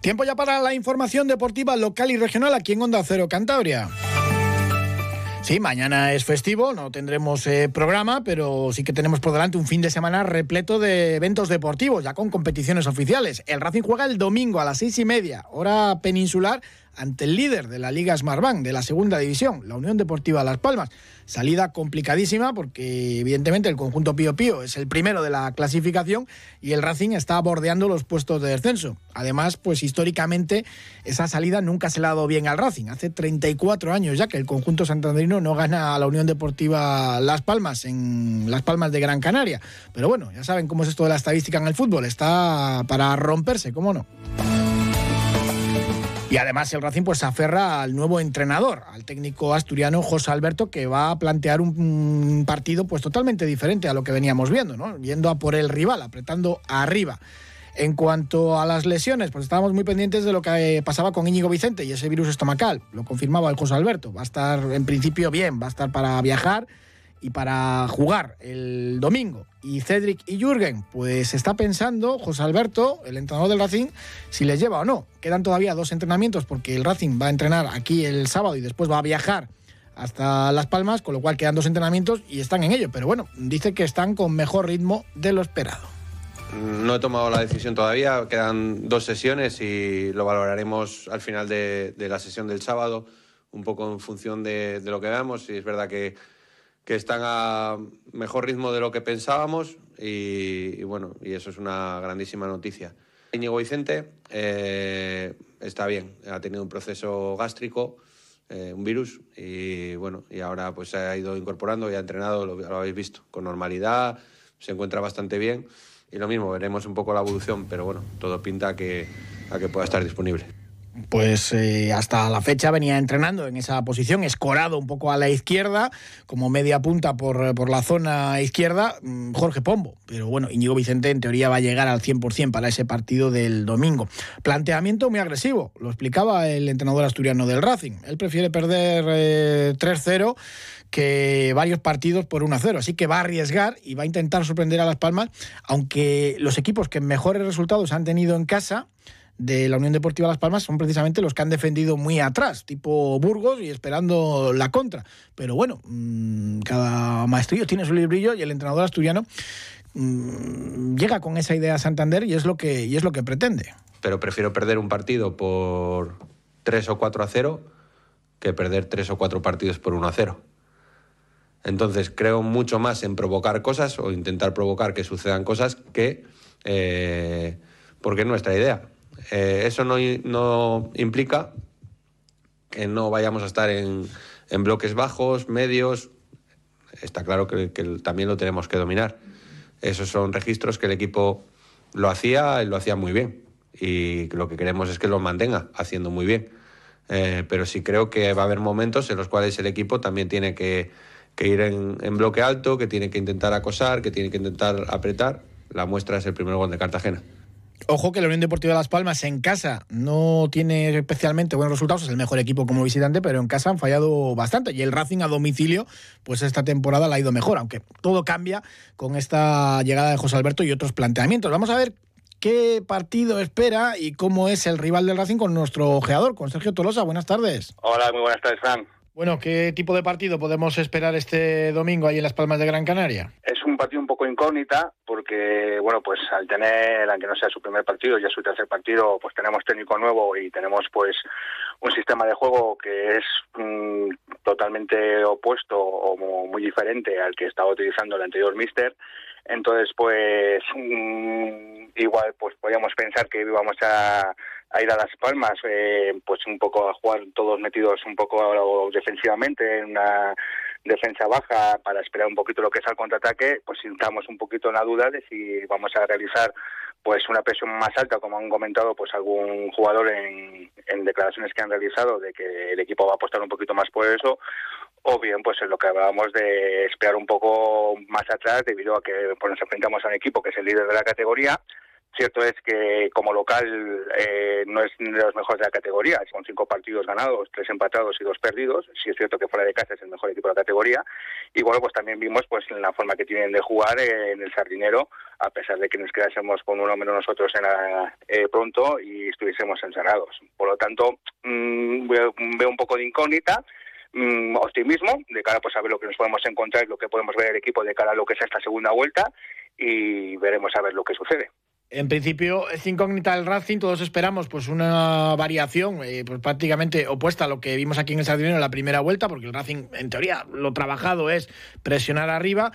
Tiempo ya para la información deportiva local y regional aquí en Onda Cero Cantabria. Sí, mañana es festivo, no tendremos eh, programa, pero sí que tenemos por delante un fin de semana repleto de eventos deportivos, ya con competiciones oficiales. El Racing juega el domingo a las seis y media, hora peninsular, ante el líder de la Liga Smartbank de la segunda división, la Unión Deportiva Las Palmas. Salida complicadísima porque evidentemente el conjunto Pío Pío es el primero de la clasificación y el Racing está bordeando los puestos de descenso. Además, pues históricamente esa salida nunca se le ha dado bien al Racing. Hace 34 años ya que el conjunto santanderino no gana a la Unión Deportiva Las Palmas en Las Palmas de Gran Canaria. Pero bueno, ya saben cómo es esto de la estadística en el fútbol. Está para romperse, ¿cómo no? Y además el Racing pues se aferra al nuevo entrenador, al técnico asturiano José Alberto, que va a plantear un partido pues totalmente diferente a lo que veníamos viendo, ¿no? Yendo a por el rival, apretando arriba. En cuanto a las lesiones, pues estábamos muy pendientes de lo que pasaba con Íñigo Vicente y ese virus estomacal. Lo confirmaba el José Alberto. Va a estar en principio bien, va a estar para viajar y para jugar el domingo. Y Cedric y Jürgen, pues está pensando José Alberto, el entrenador del Racing, si les lleva o no. Quedan todavía dos entrenamientos porque el Racing va a entrenar aquí el sábado y después va a viajar hasta Las Palmas, con lo cual quedan dos entrenamientos y están en ello. Pero bueno, dice que están con mejor ritmo de lo esperado. No he tomado la decisión todavía, quedan dos sesiones y lo valoraremos al final de, la sesión del sábado, un poco en función de, lo que veamos. Y es verdad que que están a mejor ritmo de lo que pensábamos y, bueno, y eso es una grandísima noticia. Íñigo Vicente eh, está bien, ha tenido un proceso gástrico, eh, un virus, y bueno, y ahora pues se ha ido incorporando y ha entrenado, lo, lo habéis visto, con normalidad, se encuentra bastante bien y lo mismo, veremos un poco la evolución, pero bueno, todo pinta que, a que pueda estar disponible pues eh, hasta la fecha venía entrenando en esa posición, escorado un poco a la izquierda, como media punta por, por, la zona izquierda, mm, Jorge Pombo. Pero bueno, Íñigo Vicente en teoría va a llegar al 100% para ese partido del domingo. Planteamiento muy agresivo, lo explicaba el entrenador asturiano del Racing. Él prefiere perder 3-0 eh, que varios partidos por 1-0. Así que va a arriesgar y va a intentar sorprender a Las Palmas, aunque los equipos que mejores resultados han tenido en casa de la Unión Deportiva Las Palmas son precisamente los que han defendido muy atrás, tipo Burgos y esperando la contra. Pero bueno, mm, cada maestrillo tiene su librillo y el entrenador asturiano mm, llega con esa idea a Santander y es lo que, y es lo que pretende. Pero prefiero perder un partido por 3 o 4 a 0 que perder 3 o 4 partidos por 1 a 0. Entonces creo mucho más en provocar cosas o intentar provocar que sucedan cosas que... Eh, porque es nuestra idea. Eh, eso no, implica que no vayamos a estar en, bloques bajos, medios. Está claro que, también lo tenemos que dominar. Esos son registros que el equipo lo hacía lo hacía muy bien. Y lo que queremos es que lo mantenga haciendo muy bien. Eh, pero sí creo que va a haber momentos en los cuales el equipo también tiene que, ir en, bloque alto, que tiene que intentar acosar, que tiene que intentar apretar. La muestra es el primer gol de Cartagena. Ojo que la Unión Deportiva de Las Palmas en casa no tiene especialmente buenos resultados, es el mejor equipo como visitante, pero en casa han fallado bastante. Y el Racing a domicilio, pues esta temporada la ha ido mejor, aunque todo cambia con esta llegada de José Alberto y otros planteamientos. Vamos a ver qué partido espera y cómo es el rival del Racing con nuestro ojeador, con Sergio Tolosa. Buenas tardes. Hola, muy buenas tardes, Fran. Bueno, ¿qué tipo de partido podemos esperar este domingo ahí en Las Palmas de Gran Canaria? Es un partido un poco incógnita porque, bueno, pues al tener, aunque no sea su primer partido, ya su tercer partido, pues tenemos técnico nuevo y tenemos pues un sistema de juego que es mm, totalmente opuesto o muy diferente al que estaba utilizando el anterior Mister. Entonces, pues mm, igual pues podríamos pensar que íbamos a a ir a Las Palmas, eh, pues un poco a jugar todos metidos un poco defensivamente en una defensa baja para esperar un poquito lo que es el contraataque, pues estamos un poquito en la duda de si vamos a realizar pues una presión más alta, como han comentado pues algún jugador en, en declaraciones que han realizado de que el equipo va a apostar un poquito más por eso, o bien pues en lo que hablábamos de esperar un poco más atrás debido a que pues, nos enfrentamos a un equipo que es el líder de la categoría Cierto es que como local eh, no es de los mejores de la categoría, son cinco partidos ganados, tres empatados y dos perdidos. Sí es cierto que fuera de casa es el mejor equipo de la categoría. Y bueno, pues también vimos pues la forma que tienen de jugar en el Sardinero, a pesar de que nos quedásemos con uno menos nosotros en eh, pronto y estuviésemos encerrados. Por lo tanto, mm, veo, un poco de incógnita. Mm, optimismo de cara pues a ver lo que nos podemos encontrar y lo que podemos ver el equipo de cara a lo que es esta segunda vuelta y veremos a ver lo que sucede. En principio es incógnita el Racing, todos esperamos pues una variación eh, pues prácticamente opuesta a lo que vimos aquí en el Sardinero en la primera vuelta, porque el Racing en teoría lo trabajado es presionar arriba,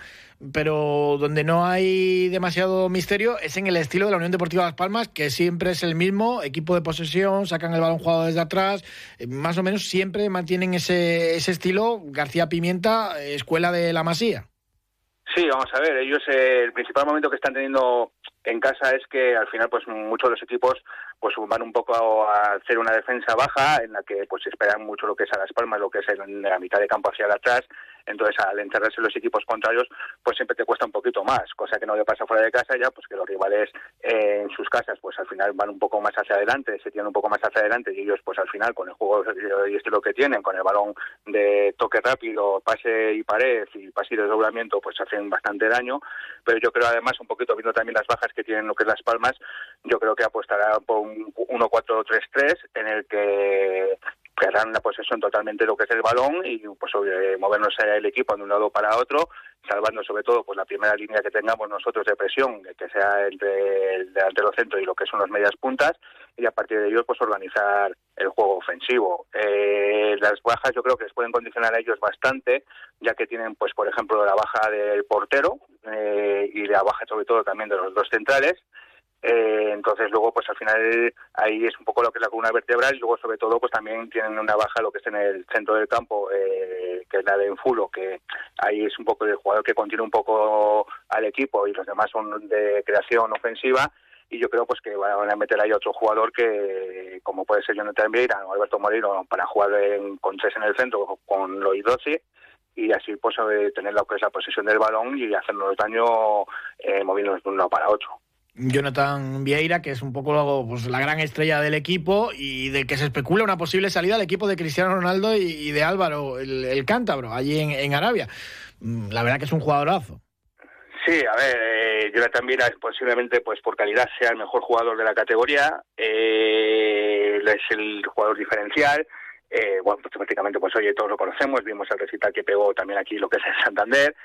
pero donde no hay demasiado misterio es en el estilo de la Unión Deportiva Las Palmas, que siempre es el mismo, equipo de posesión, sacan el balón jugado desde atrás, eh, más o menos siempre mantienen ese, ese estilo García Pimienta, escuela de la Masía. Sí, vamos a ver, ellos eh, el principal momento que están teniendo en casa es que al final pues muchos de los equipos pues van un poco a hacer una defensa baja en la que pues esperan mucho lo que es a las palmas, lo que es en la mitad de campo hacia atrás entonces al encerrarse los equipos contrarios pues siempre te cuesta un poquito más, cosa que no le pasa fuera de casa ya, pues que los rivales eh, en sus casas pues al final van un poco más hacia adelante, se tienen un poco más hacia adelante y ellos pues al final con el juego y estilo que tienen, con el balón de toque rápido, pase y pared y pase y desdoblamiento pues hacen bastante daño, pero yo creo además un poquito viendo también las bajas que tienen lo que es Las Palmas, yo creo que apostará por un 1-4-3-3 en el que querrán la posesión totalmente de lo que es el balón y pues movernos el equipo de un lado para otro, salvando sobre todo pues la primera línea que tengamos nosotros de presión, que sea entre el delantero centro y lo que son las medias puntas, y a partir de ellos pues organizar el juego ofensivo. Eh, las bajas yo creo que les pueden condicionar a ellos bastante, ya que tienen pues por ejemplo la baja del portero eh, y la baja sobre todo también de los dos centrales, eh, entonces luego pues al final ahí es un poco lo que es la columna vertebral y luego sobre todo pues también tienen una baja lo que es en el centro del campo eh, que es la de Enfulo que ahí es un poco el jugador que contiene un poco al equipo y los demás son de creación ofensiva y yo creo pues que van a meter ahí otro jugador que como puede ser Jonathan Vieira o Alberto Moreno para jugar con tres en el centro con Loidosi y así pues eh, tener lo que es la posesión del balón y hacernos daño eh, moviéndonos de un lado para otro. Jonathan Vieira, que es un poco pues, la gran estrella del equipo y del que se especula una posible salida al equipo de Cristiano Ronaldo y, de Álvaro, el, cántabro, allí en, Arabia. Mm, la verdad que es un jugadorazo. Sí, a ver, eh, Jonathan Vieira posiblemente pues por calidad sea el mejor jugador de la categoría, eh, es el jugador diferencial, eh, bueno, pues prácticamente pues oye, todos lo conocemos, vimos el recital que pegó también aquí lo que es el Santander,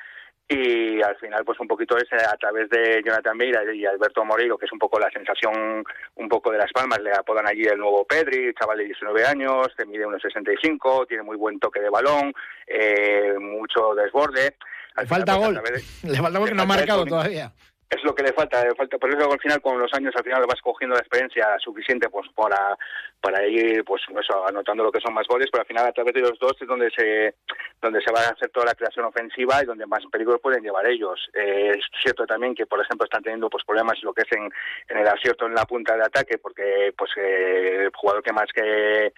y al final pues un poquito es a través de Jonathan Meira y Alberto Moreiro que es un poco la sensación un poco de Las Palmas le apodan allí el nuevo Pedri chaval de 19 años que mide unos 65 tiene muy buen toque de balón eh, mucho desborde. Le falta pues, gol. le falta gol que no ha marcado todavía es lo que le falta, le falta, por eso al final con los años al final vas cogiendo la experiencia suficiente pues para para ir pues eso, anotando lo que son más goles, pero al final a través de los dos es donde se donde se va a hacer toda la creación ofensiva y donde más peligros pueden llevar ellos. Eh, es cierto también que por ejemplo están teniendo pues problemas lo que es en, en el acierto en la punta de ataque porque pues eh, el jugador que más que,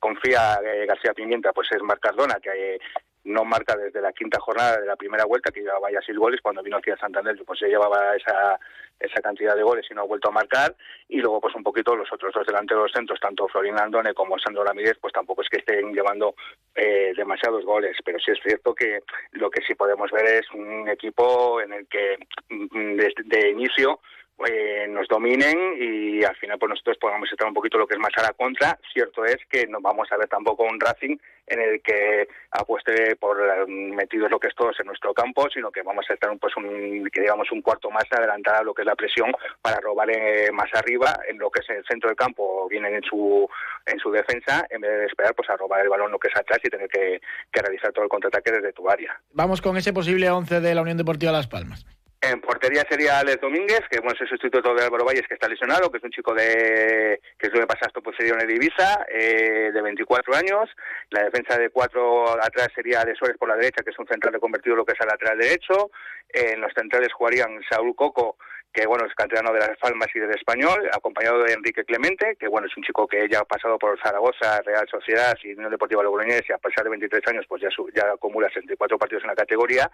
confía eh, García Pimienta pues es Marc Cardona que no marca desde la quinta jornada de la primera vuelta, que llevaba ya seis goles, cuando vino aquí a Santander, pues ya llevaba esa, esa cantidad de goles y no ha vuelto a marcar, y luego pues un poquito los otros dos delanteros centros, tanto Florín Andone como Sandro Ramírez, pues tampoco es que estén llevando eh, demasiados goles, pero sí es cierto que lo que sí podemos ver es un equipo en el que mm, desde de inicio eh, nos dominen y al final pues nosotros podamos estar un poquito lo que es más a la contra. Cierto es que no vamos a ver tampoco un Racing en el que apueste por eh, metidos lo que es todos en nuestro campo, sino que vamos a estar pues un, que digamos un cuarto más adelantada a lo que es la presión para robar eh, más arriba en lo que es el centro del campo, vienen en su en su defensa en vez de esperar pues a robar el balón lo que es atrás y tener que, que realizar todo el contraataque desde tu área. Vamos con ese posible 11 de la Unión Deportiva Las Palmas. En portería sería Alex Domínguez, que bueno, es el sustituto de Álvaro Valles, que está lesionado, que es un chico de que es de pasasto posterior de Ibiza, eh, de 24 años. La defensa de cuatro atrás sería de Suárez por la derecha, que es un central de convertido lo que es al lateral derecho. en los centrales jugarían Saúl Coco, que bueno, es canterano de Las Palmas y del Español, acompañado de Enrique Clemente, que bueno, es un chico que ya ha pasado por Zaragoza, Real Sociedad y Unión Deportiva Logroñés y a pesar de 23 años pues ya, ya acumula 64 partidos en la categoría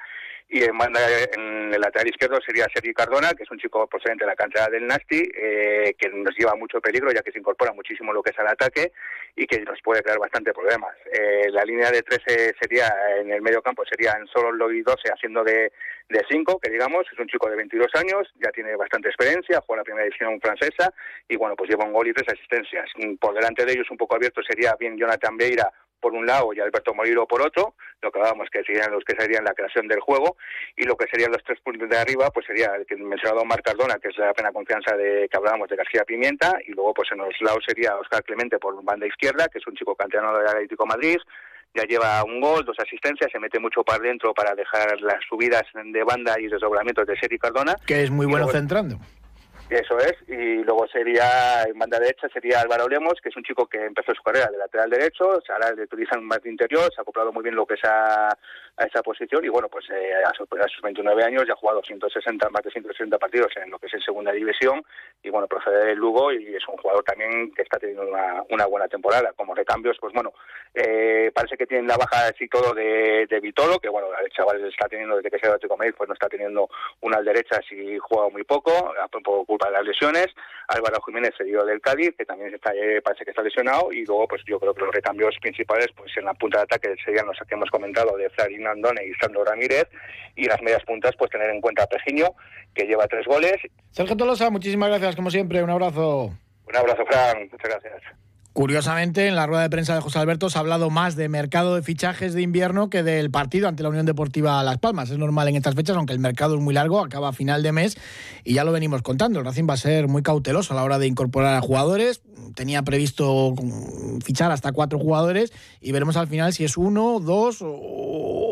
y en, en el lateral izquierdo sería Sergi Cardona, que es un chico procedente de la cantera del Nasti, eh, que nos lleva mucho peligro ya que se incorpora muchísimo lo que es al ataque y que nos puede crear bastante problemas. Eh, la línea de 13 sería, en el medio campo serían solo y 12 haciendo de de 5, que digamos, es un chico de 22 años, ya tiene bastante experiencia, juega la primera división francesa y bueno, pues lleva un gol y tres asistencias. Por delante de ellos un poco abierto sería bien Jonathan Beira por un lado y Alberto Moliro por otro, lo que hablábamos que serían los que serían la creación del juego, y lo que serían los tres puntos de arriba, pues sería el que mencionado Marc Cardona, que es la plena confianza de que hablábamos de García Pimienta, y luego pues en los lados sería Oscar Clemente por banda izquierda, que es un chico canterano del Atlético Madrid, ya lleva un gol, dos asistencias, se mete mucho para adentro para dejar las subidas de banda y desdoblamientos de Seri Cardona. Que es muy bueno centrando. Eso es, y luego sería, en banda derecha sería Álvaro Lemos, que es un chico que empezó su carrera de lateral derecho, ahora le utilizan más de interior, se ha acoplado muy bien lo que es a, esa posición y bueno, pues eh, a, sus, 29 años ya ha jugado 160, más de 160 partidos en lo que es en segunda división y bueno, procede del Lugo y es un jugador también que está teniendo una, buena temporada. Como recambios, pues bueno, eh, parece que tienen la baja así todo de, de Vitolo, que bueno, el chaval está teniendo desde que se ha México, pues no está teniendo una al derecha, si juega muy poco, poco para las lesiones. Álvaro Jiménez se dio del Cádiz, que también está, eh, parece que está lesionado. Y luego, pues yo creo que los recambios principales, pues en la punta de ataque serían los que hemos comentado de Flarín Andone y Sandro Ramírez. Y las medias puntas, pues tener en cuenta a Pejiño, que lleva tres goles. Sergio Tolosa, muchísimas gracias, como siempre. Un abrazo. Un abrazo, Fran. Muchas gracias. Curiosamente, en la rueda de prensa de José Alberto se ha hablado más de mercado de fichajes de invierno que del partido ante la Unión Deportiva Las Palmas. Es normal en estas fechas, aunque el mercado es muy largo, acaba a final de mes y ya lo venimos contando. El Racing va a ser muy cauteloso a la hora de incorporar a jugadores. Tenía previsto fichar hasta cuatro jugadores y veremos al final si es uno, dos o,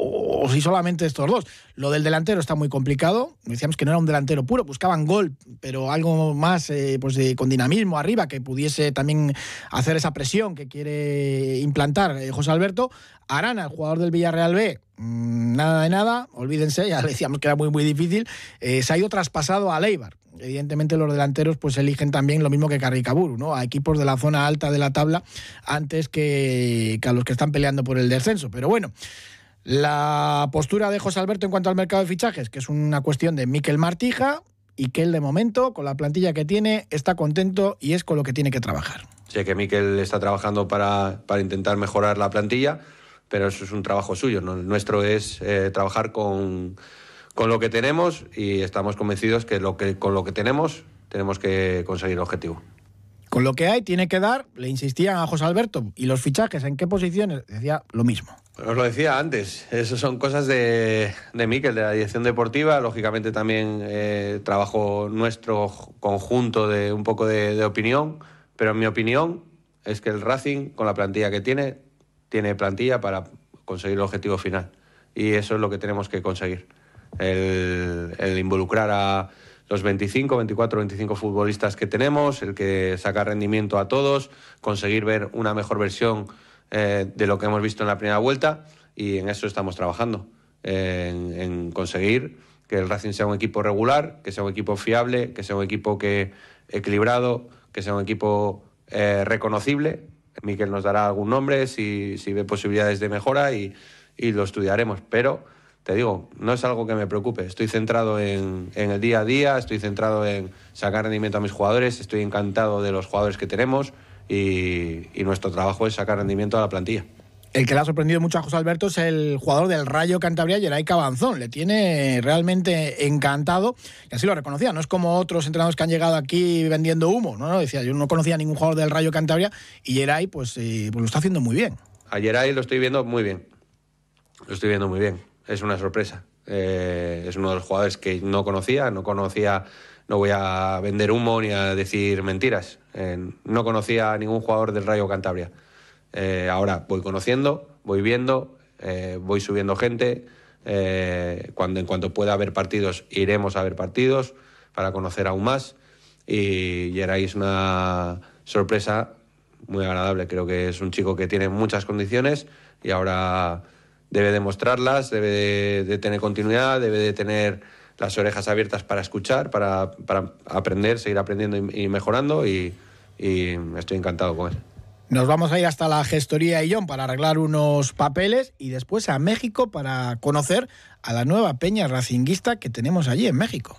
si solamente estos dos. Lo del delantero está muy complicado. Decíamos que no era un delantero puro, buscaban gol, pero algo más eh, pues con dinamismo arriba que pudiese también hacer esa presión que quiere implantar eh, José Alberto. Arana, el jugador del Villarreal B, mm, nada de nada, olvídense, ya decíamos que era muy, muy difícil. Eh, se ha ido traspasado a Leibar. Evidentemente los delanteros pues eligen también lo mismo que Carricaburu, ¿no? A equipos de la zona alta de la tabla antes que a los que están peleando por el descenso. Pero bueno, la postura de José Alberto en cuanto al mercado de fichajes, que es una cuestión de Miquel Martija, y que él de momento, con la plantilla que tiene, está contento y es con lo que tiene que trabajar. Sé que Miquel está trabajando para, para intentar mejorar la plantilla, pero eso es un trabajo suyo. Nuestro es eh, trabajar con, con, lo que tenemos y estamos convencidos que, lo que con lo que tenemos tenemos que conseguir el objetivo. Con lo que hay, tiene que dar, le insistían a José Alberto, y los fichajes, ¿en qué posiciones? Decía lo mismo. Os lo decía antes, eso son cosas de, de Miquel, de la dirección deportiva. Lógicamente también eh, trabajo nuestro conjunto de un poco de, opinión, pero en mi opinión es que el Racing, con la plantilla que tiene, tiene plantilla para conseguir el objetivo final. Y eso es lo que tenemos que conseguir. el involucrar a los 25, 24, 25 futbolistas que tenemos, el que saca rendimiento a todos, conseguir ver una mejor versión eh, de lo que hemos visto en la primera vuelta y en eso estamos trabajando, en, conseguir que el Racing sea un equipo regular, que sea un equipo fiable, que sea un equipo equilibrado, que sea un equipo eh, reconocible. Miquel nos dará algún nombre si, ve posibilidades de mejora y lo estudiaremos, pero te digo, no es algo que me preocupe. Estoy centrado en, el día a día, estoy centrado en sacar rendimiento a mis jugadores, estoy encantado de los jugadores que tenemos y, nuestro trabajo es sacar rendimiento a la plantilla. El que le ha sorprendido mucho a José Alberto es el jugador del Rayo Cantabria, Geray Cabanzón. Le tiene realmente encantado y así lo reconocía. No es como otros entrenadores que han llegado aquí vendiendo humo. No, decía, yo no conocía a ningún jugador del Rayo Cantabria y Geray pues, eh, pues lo está haciendo muy bien. A Geray lo estoy viendo muy bien. Lo estoy viendo muy bien es una sorpresa. Eh, es uno de los jugadores que no conocía, no conocía, no voy a vender humo ni a decir mentiras. Eh, no conocía a ningún jugador del Rayo Cantabria. Eh, ahora voy conociendo, voy viendo, voy subiendo gente. cuando en cuanto pueda haber partidos, iremos a ver partidos para conocer aún más. Y Geray una sorpresa muy agradable. Creo que es un chico que tiene muchas condiciones y ahora debe demostrarlas, debe de, tener continuidad, debe de tener las orejas abiertas para escuchar, para, para aprender, seguir aprendiendo y, mejorando y, estoy encantado con él. Nos vamos a ir hasta la gestoría Illón para arreglar unos papeles y después a México para conocer a la nueva peña racinguista que tenemos allí en México.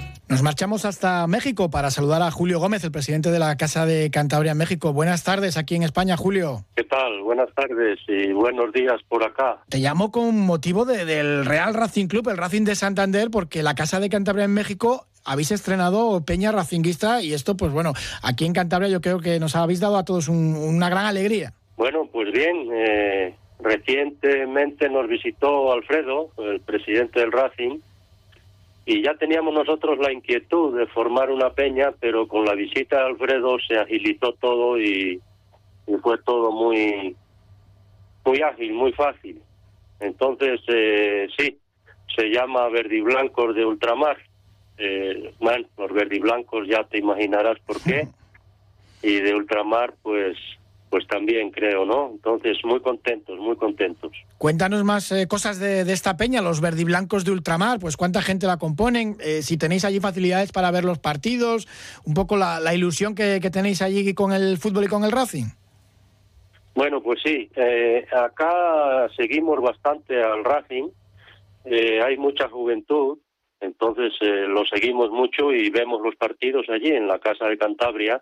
Nos marchamos hasta México para saludar a Julio Gómez, el presidente de la Casa de Cantabria en México. Buenas tardes aquí en España, Julio. ¿Qué tal? Buenas tardes y buenos días por acá. Te llamo con motivo del Real Racing Club, el Racing de Santander, porque la Casa de Cantabria en México habéis estrenado Peña Racinguista y esto, pues bueno, aquí en Cantabria yo creo que nos habéis dado a todos una gran alegría. Bueno, pues bien, eh, recientemente nos visitó Alfredo, el presidente del Racing, y ya teníamos nosotros la inquietud de formar una peña, pero con la visita de Alfredo se agilizó todo y, fue todo muy, muy ágil, muy fácil. Entonces, eh, sí, se llama Verdiblancos de Ultramar. Eh, bueno, los verdiblancos ya te imaginarás por qué. Y de Ultramar, pues pues también creo, ¿no? Entonces, muy contentos, muy contentos. Cuéntanos más eh, cosas de, esta peña, los verdiblancos de ultramar, pues cuánta gente la componen, eh, si tenéis allí facilidades para ver los partidos, un poco la, ilusión que, tenéis allí con el fútbol y con el Racing. Bueno, pues sí, eh, acá seguimos bastante al Racing, hay mucha juventud, entonces lo seguimos mucho y vemos los partidos allí en la Casa de Cantabria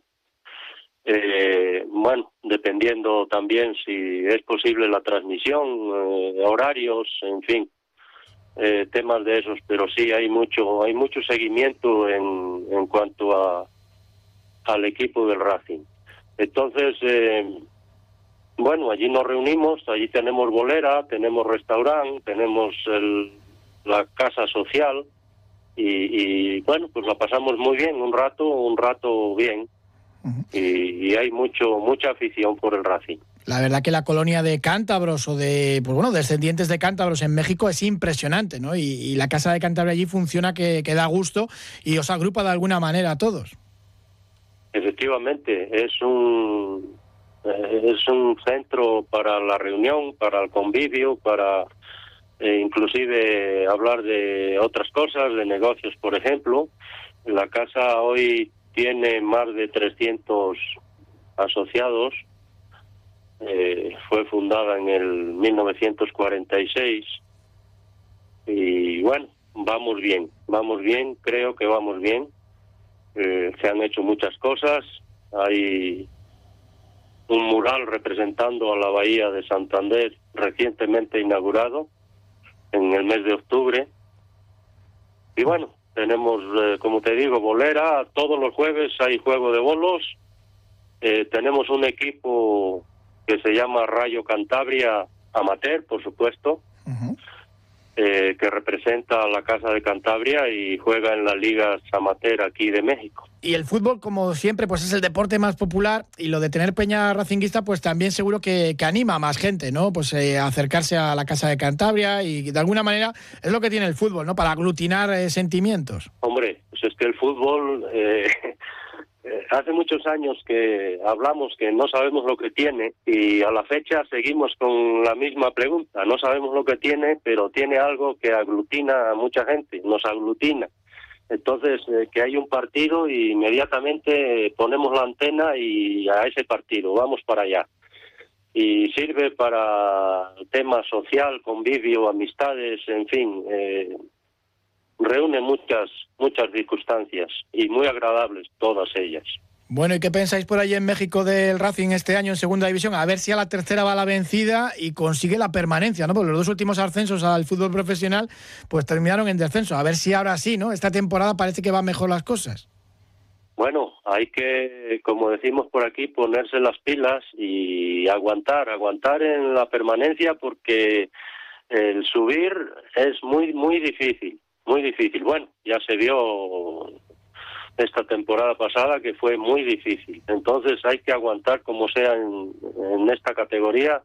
eh, bueno, dependiendo también si es posible la transmisión, eh, horarios, en fin, eh, temas de esos, pero sí hay mucho, hay mucho seguimiento en, en cuanto a al equipo del Racing. Entonces, eh, bueno, allí nos reunimos, allí tenemos bolera, tenemos restaurante, tenemos el, la casa social y, y bueno, pues la pasamos muy bien, un rato, un rato bien y, hay mucho mucha afición por el Racing. La verdad que la colonia de cántabros o de, pues bueno, descendientes de cántabros en México es impresionante, ¿no? Y, la casa de Cantabria allí funciona que, da gusto y os agrupa de alguna manera a todos. Efectivamente, es un eh, es un centro para la reunión, para el convivio, para eh, inclusive hablar de otras cosas, de negocios, por ejemplo. La casa hoy tiene más de 300 asociados. Eh, fue fundada en el 1946 y bueno, vamos bien, vamos bien, creo que vamos bien. Eh, se han hecho muchas cosas. Hay un mural representando a la bahía de Santander recientemente inaugurado en el mes de octubre. Y bueno, tenemos, eh, como te digo, bolera. Todos los jueves hay juego de bolos. Eh, tenemos un equipo que se llama Rayo Cantabria Amateur, por supuesto, eh, que representa a la Casa de Cantabria y juega en la Liga Amateur aquí de México. Y el fútbol, como siempre, pues es el deporte más popular y lo de tener Peña Racinguista, pues también seguro que, anima a más gente, ¿no? Pues eh, acercarse a la Casa de Cantabria y de alguna manera es lo que tiene el fútbol, ¿no? Para aglutinar eh, sentimientos. Hombre, pues es que el fútbol eh, hace muchos años que hablamos que no sabemos lo que tiene y a la fecha seguimos con la misma pregunta. No sabemos lo que tiene, pero tiene algo que aglutina a mucha gente, nos aglutina. Entonces, eh, que hay un partido y inmediatamente ponemos la antena y a ese partido, vamos para allá. Y sirve para tema social, convivio, amistades, en fin, eh, reúne muchas, muchas circunstancias y muy agradables todas ellas. Bueno, ¿y qué pensáis por ahí en México del Racing este año en segunda división? A ver si a la tercera va la vencida y consigue la permanencia, ¿no? Porque los dos últimos ascensos al fútbol profesional pues terminaron en descenso. A ver si ahora sí, ¿no? Esta temporada parece que van mejor las cosas. Bueno, hay que, como decimos por aquí, ponerse las pilas y aguantar, aguantar en la permanencia porque el subir es muy, muy difícil, muy difícil. Bueno, ya se vio esta temporada pasada que fue muy difícil. Entonces hay que aguantar como sea en, en esta categoría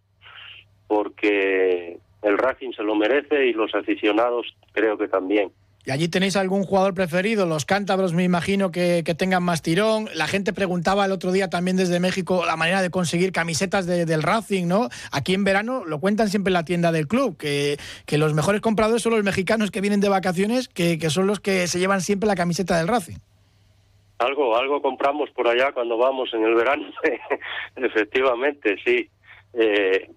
porque el Racing se lo merece y los aficionados creo que también. ¿Y allí tenéis algún jugador preferido? Los cántabros me imagino que, tengan más tirón. La gente preguntaba el otro día también desde México la manera de conseguir camisetas del Racing, ¿no? Aquí en verano lo cuentan siempre en la tienda del club, que, que los mejores compradores son los mexicanos que vienen de vacaciones, que, que son los que se llevan siempre la camiseta del Racing. Algo, algo compramos por allá cuando vamos en el verano, efectivamente, sí. Eh,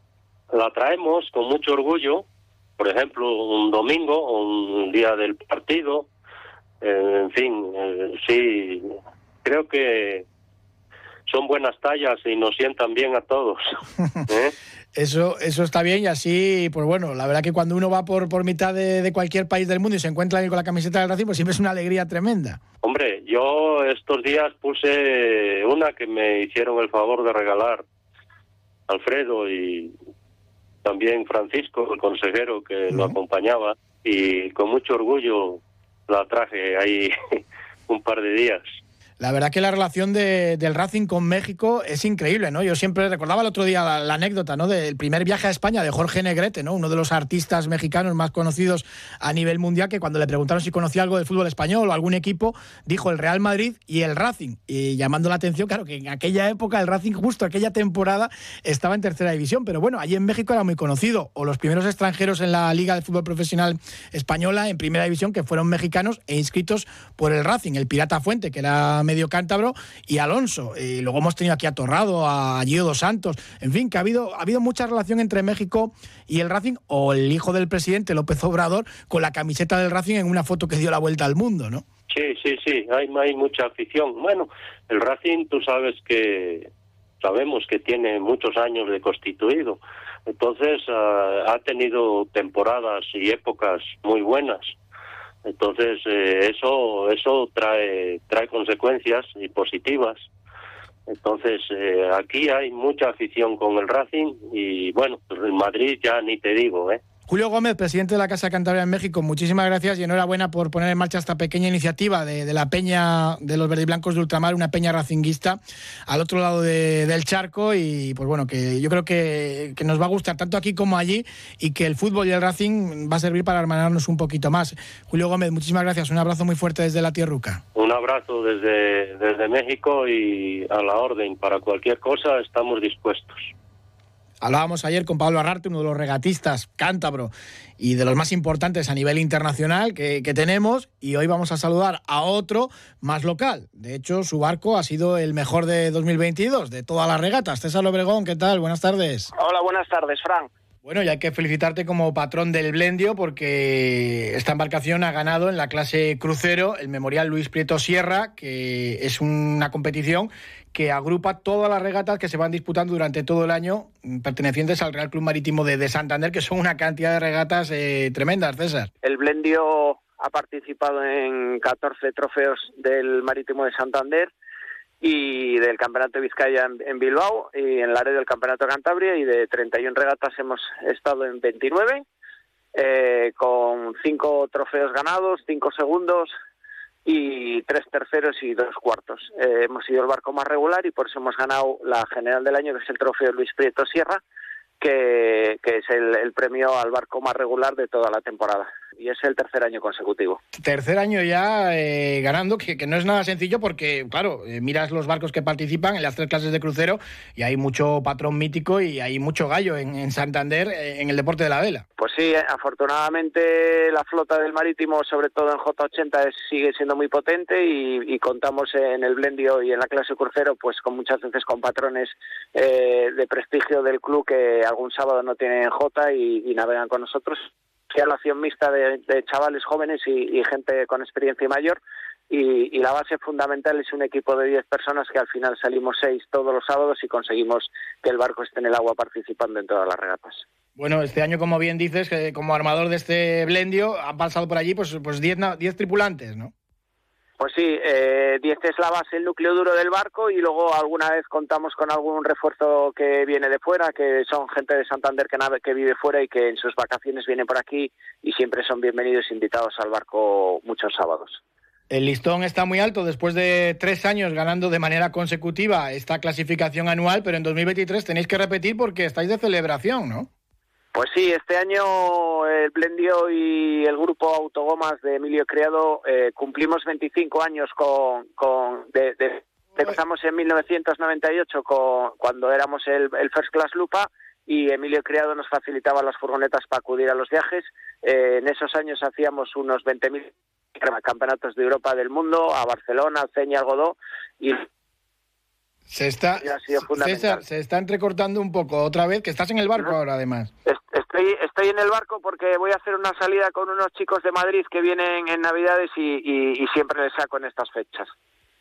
la traemos con mucho orgullo por ejemplo, un domingo o un día del partido. Eh, en fin, eh, sí, creo que son buenas tallas y nos sientan bien a todos. ¿eh? Eso, eso está bien y así, pues bueno, la verdad que cuando uno va por, por mitad de, cualquier país del mundo y se encuentra ahí con la camiseta del Racing, pues siempre es una alegría tremenda. Hombre, yo estos días puse una que me hicieron el favor de regalar Alfredo y también Francisco, el consejero que lo acompañaba, y con mucho orgullo la traje ahí un par de días. La verdad que la relación del Racing con México es increíble, ¿no? Yo siempre recordaba el otro día la, anécdota, ¿no? Del primer viaje a España de Jorge Negrete, ¿no? Uno de los artistas mexicanos más conocidos a nivel mundial, que cuando le preguntaron si conocía algo del fútbol español o algún equipo, dijo el Real Madrid y el Racing. Y llamando la atención, claro, que en aquella época el Racing, justo aquella temporada, estaba en tercera división. Pero bueno, allí en México era muy conocido. O los primeros extranjeros en la Liga de Fútbol Profesional Española, en primera división, que fueron mexicanos e inscritos por el Racing. El Pirata Fuente, que era medio cántabro, y Alonso. Y luego hemos tenido aquí a Torrado, a Gio Santos. En fin, que ha habido, ha habido mucha relación entre México y el Racing, o el hijo del presidente, López Obrador, con la camiseta del Racing en una foto que dio la vuelta al mundo, ¿no? Sí, sí, sí, hay, mucha afición. Bueno, el Racing, tú sabes que sabemos que tiene muchos años de constituido. Entonces ah, ha tenido temporadas y épocas muy buenas. Entonces eh, eso eso trae trae consecuencias y positivas. Entonces eh, aquí hay mucha afición con el Racing y bueno, pues en Madrid ya ni te digo, ¿eh? Julio Gómez, presidente de la Casa Cantabria en México, muchísimas gracias y enhorabuena por poner en marcha esta pequeña iniciativa de, la peña de los verdiblancos de ultramar, una peña racinguista al otro lado del charco y pues bueno, que yo creo que, nos va a gustar tanto aquí como allí y que el fútbol y el Racing va a servir para hermanarnos un poquito más. Julio Gómez, muchísimas gracias, un abrazo muy fuerte desde la Tierruca. Un abrazo desde, desde México y a la orden, para cualquier cosa estamos dispuestos. Hablábamos ayer con Pablo Arrarte, uno de los regatistas cántabro y de los más importantes a nivel internacional que, tenemos, y hoy vamos a saludar a otro más local. De hecho, su barco ha sido el mejor de 2022, de todas las regatas. César Obregón, ¿qué tal? Buenas tardes. Hola, buenas tardes, Fran. Bueno, y hay que felicitarte como patrón del Blendio porque esta embarcación ha ganado en la clase crucero el Memorial Luis Prieto Sierra, que es una competición que agrupa todas las regatas que se van disputando durante todo el año mm, pertenecientes al Real Club Marítimo de, Santander, que son una cantidad de regatas eh, tremendas, César. El Blendio ha participado en 14 trofeos del Marítimo de Santander y del Campeonato de Vizcaya en, Bilbao y en la red del Campeonato de Cantabria y de 31 regatas hemos estado en 29 eh, con cinco trofeos ganados, cinco segundos, y tres terceros y dos cuartos. Eh, hemos sido el barco más regular y por eso hemos ganado la general del año, que es el trofeo Luis Prieto Sierra, que, que es el, premio al barco más regular de toda la temporada. Y es el tercer año consecutivo. Tercer año ya eh, ganando, que, no es nada sencillo porque, claro, eh, miras los barcos que participan en las tres clases de crucero y hay mucho patrón mítico y hay mucho gallo en, Santander eh, en el deporte de la vela. Pues sí, afortunadamente la flota del marítimo, sobre todo en J80, sigue siendo muy potente y, contamos en el Blendio y en la clase crucero, pues con muchas veces con patrones de prestigio del club que algún sábado no tienen J y, navegan con nosotros. Acción mixta de, chavales jóvenes y, gente con experiencia mayor. Y, la base fundamental es un equipo de 10 personas que al final salimos 6 todos los sábados y conseguimos que el barco esté en el agua participando en todas las regatas. Bueno, este año, como bien dices, como armador de este Blendio, han pasado por allí pues, pues 10 tripulantes, ¿no? Pues sí, 10 eh, es la base, el núcleo duro del barco y luego alguna vez contamos con algún refuerzo que viene de fuera, que son gente de Santander que, que vive fuera y que en sus vacaciones vienen por aquí y siempre son bienvenidos e invitados al barco muchos sábados. El listón está muy alto después de tres años ganando de manera consecutiva esta clasificación anual, pero en 2023 tenéis que repetir porque estáis de celebración, ¿no? Pues sí, este año el Blendio y el grupo Autogomas de Emilio Criado eh, cumplimos 25 años con, con de, empezamos en 1998 con, cuando éramos el, First Class Lupa y Emilio Criado nos facilitaba las furgonetas para acudir a los viajes. Eh, en esos años hacíamos unos 20.000 campeonatos de Europa del mundo, a Barcelona, Ceña, Godó, y se está, César, se está entrecortando un poco otra vez, que estás en el barco ahora además. Estoy, estoy en el barco porque voy a hacer una salida con unos chicos de Madrid que vienen en Navidades y siempre les saco en estas fechas.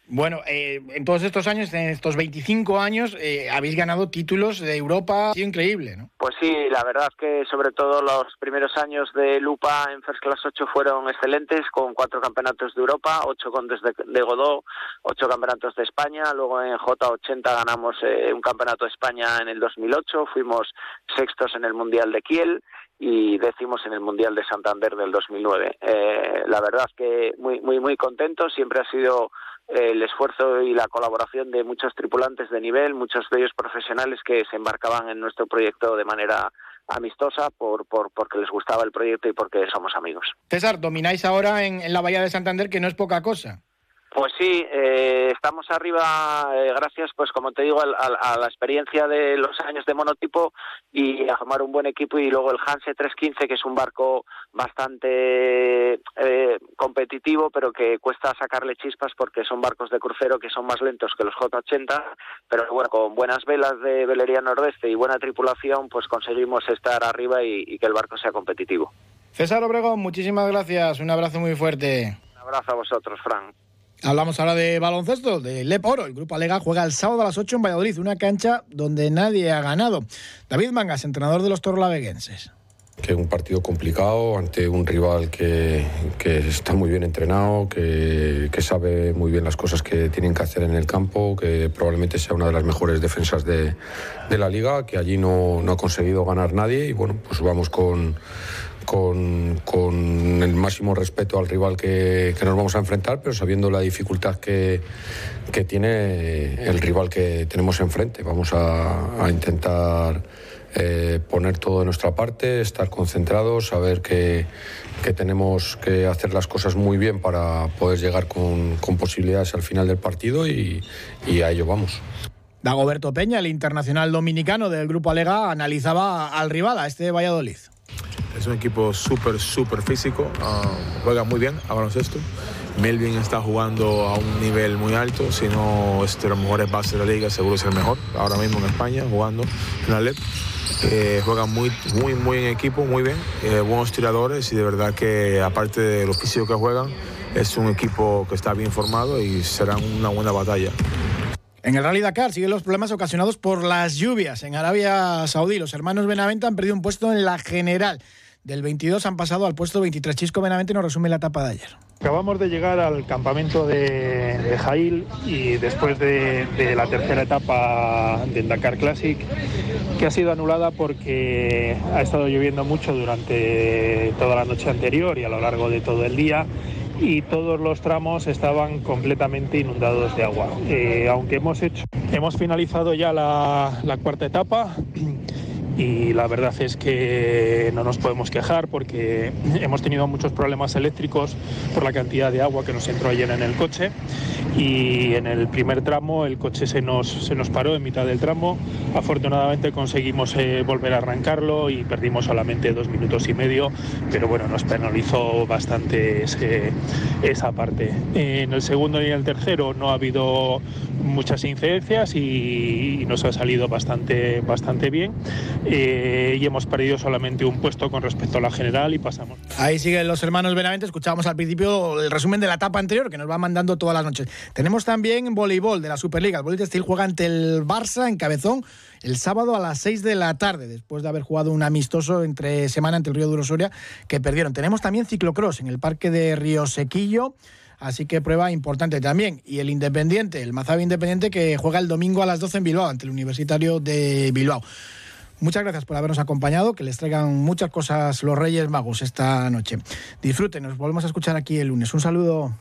Bueno, eh, en todos estos años, en estos 25 años, eh, habéis ganado títulos de Europa, ha sido increíble, ¿no? Pues sí, la verdad es que sobre todo los primeros años de Lupa en First Class 8 fueron excelentes, con cuatro campeonatos de Europa, ocho condes de, de Godó, ocho campeonatos de España, luego en J80 ganamos eh, un campeonato de España en el 2008, fuimos sextos en el Mundial de Kiel, y décimos en el Mundial de Santander del 2009. Eh, la verdad que muy, muy, muy contento. Siempre ha sido el esfuerzo y la colaboración de muchos tripulantes de nivel, muchos de ellos profesionales que se embarcaban en nuestro proyecto de manera amistosa por, por, porque les gustaba el proyecto y porque somos amigos. César, domináis ahora en la Bahía de Santander, que no es poca cosa. Pues sí, eh, estamos arriba eh, gracias, pues como te digo, a, la experiencia de los años de monotipo y a formar un buen equipo y luego el Hanse 315, que es un barco bastante eh, competitivo, pero que cuesta sacarle chispas porque son barcos de crucero que son más lentos que los J80, pero bueno, con buenas velas de velería nordeste y buena tripulación, pues conseguimos estar arriba y, y que el barco sea competitivo. César Obregón, muchísimas gracias, un abrazo muy fuerte. Un abrazo a vosotros, Frank. Hablamos ahora de baloncesto, de Lep Oro. El grupo Alega juega el sábado a las 8 en Valladolid, una cancha donde nadie ha ganado. David Mangas, entrenador de los torlaveguenses. Que un partido complicado ante un rival que, está muy bien entrenado, que, sabe muy bien las cosas que tienen que hacer en el campo, que probablemente sea una de las mejores defensas de, la liga, que allí no, no ha conseguido ganar nadie y bueno, pues vamos con con, con, el máximo respeto al rival que, que, nos vamos a enfrentar, pero sabiendo la dificultad que, que tiene el rival que tenemos enfrente. Vamos a, a intentar eh, poner todo de nuestra parte, estar concentrados, saber que, que, tenemos que hacer las cosas muy bien para poder llegar con, con posibilidades al final del partido y, y a ello vamos. Dagoberto Peña, el internacional dominicano del Grupo Alega, analizaba al rival, a este Valladolid. Es un equipo súper, súper físico, ah, juega muy bien a baloncesto. Melvin está jugando a un nivel muy alto, si no es de los mejores bases de la liga, seguro es el mejor, ahora mismo en España, jugando en la LED. Eh, juegan muy, muy, muy en equipo, muy bien, eh, buenos tiradores y de verdad que aparte de los físicos que juegan, es un equipo que está bien formado y será una buena batalla. En el Rally Dakar siguen los problemas ocasionados por las lluvias. En Arabia Saudí, los hermanos Benavente han perdido un puesto en la general. Del 22 han pasado al puesto 23. Chisco Benavente nos resume la etapa de ayer. Acabamos de llegar al campamento de, Jail y después de, la tercera etapa del Dakar Classic, que ha sido anulada porque ha estado lloviendo mucho durante toda la noche anterior y a lo largo de todo el día y todos los tramos estaban completamente inundados de agua. Eh, aunque hemos hecho, hemos finalizado ya la cuarta etapa y la verdad es que no nos podemos quejar porque hemos tenido muchos problemas eléctricos por la cantidad de agua que nos entró ayer en el coche y en el primer tramo el coche se nos, se nos paró en mitad del tramo. Afortunadamente conseguimos eh, volver a arrancarlo y perdimos solamente dos minutos y medio, pero bueno, nos penalizó bastante esa parte. En el segundo y en el tercero no ha habido muchas incidencias y, nos ha salido bastante, bastante bien. Eh, y hemos perdido solamente un puesto con respecto a la general y pasamos. Ahí siguen los hermanos Benavente, escuchábamos al principio el resumen de la etapa anterior que nos va mandando todas las noches. Tenemos también voleibol de la Superliga. El voleibol Steel juega ante el Barça en Cabezón el sábado a las 6 de la tarde, después de haber jugado un amistoso entre semana ante el Río Duro Soria que perdieron. Tenemos también ciclocross en el parque de Río Sequillo. Así que prueba importante también. Y el Independiente, el Mazabi Independiente, que juega el domingo a las 12 en Bilbao, ante el Universitario de Bilbao. Muchas gracias por habernos acompañado, que les traigan muchas cosas los Reyes Magos esta noche. Disfruten, nos volvemos a escuchar aquí el lunes. Un saludo.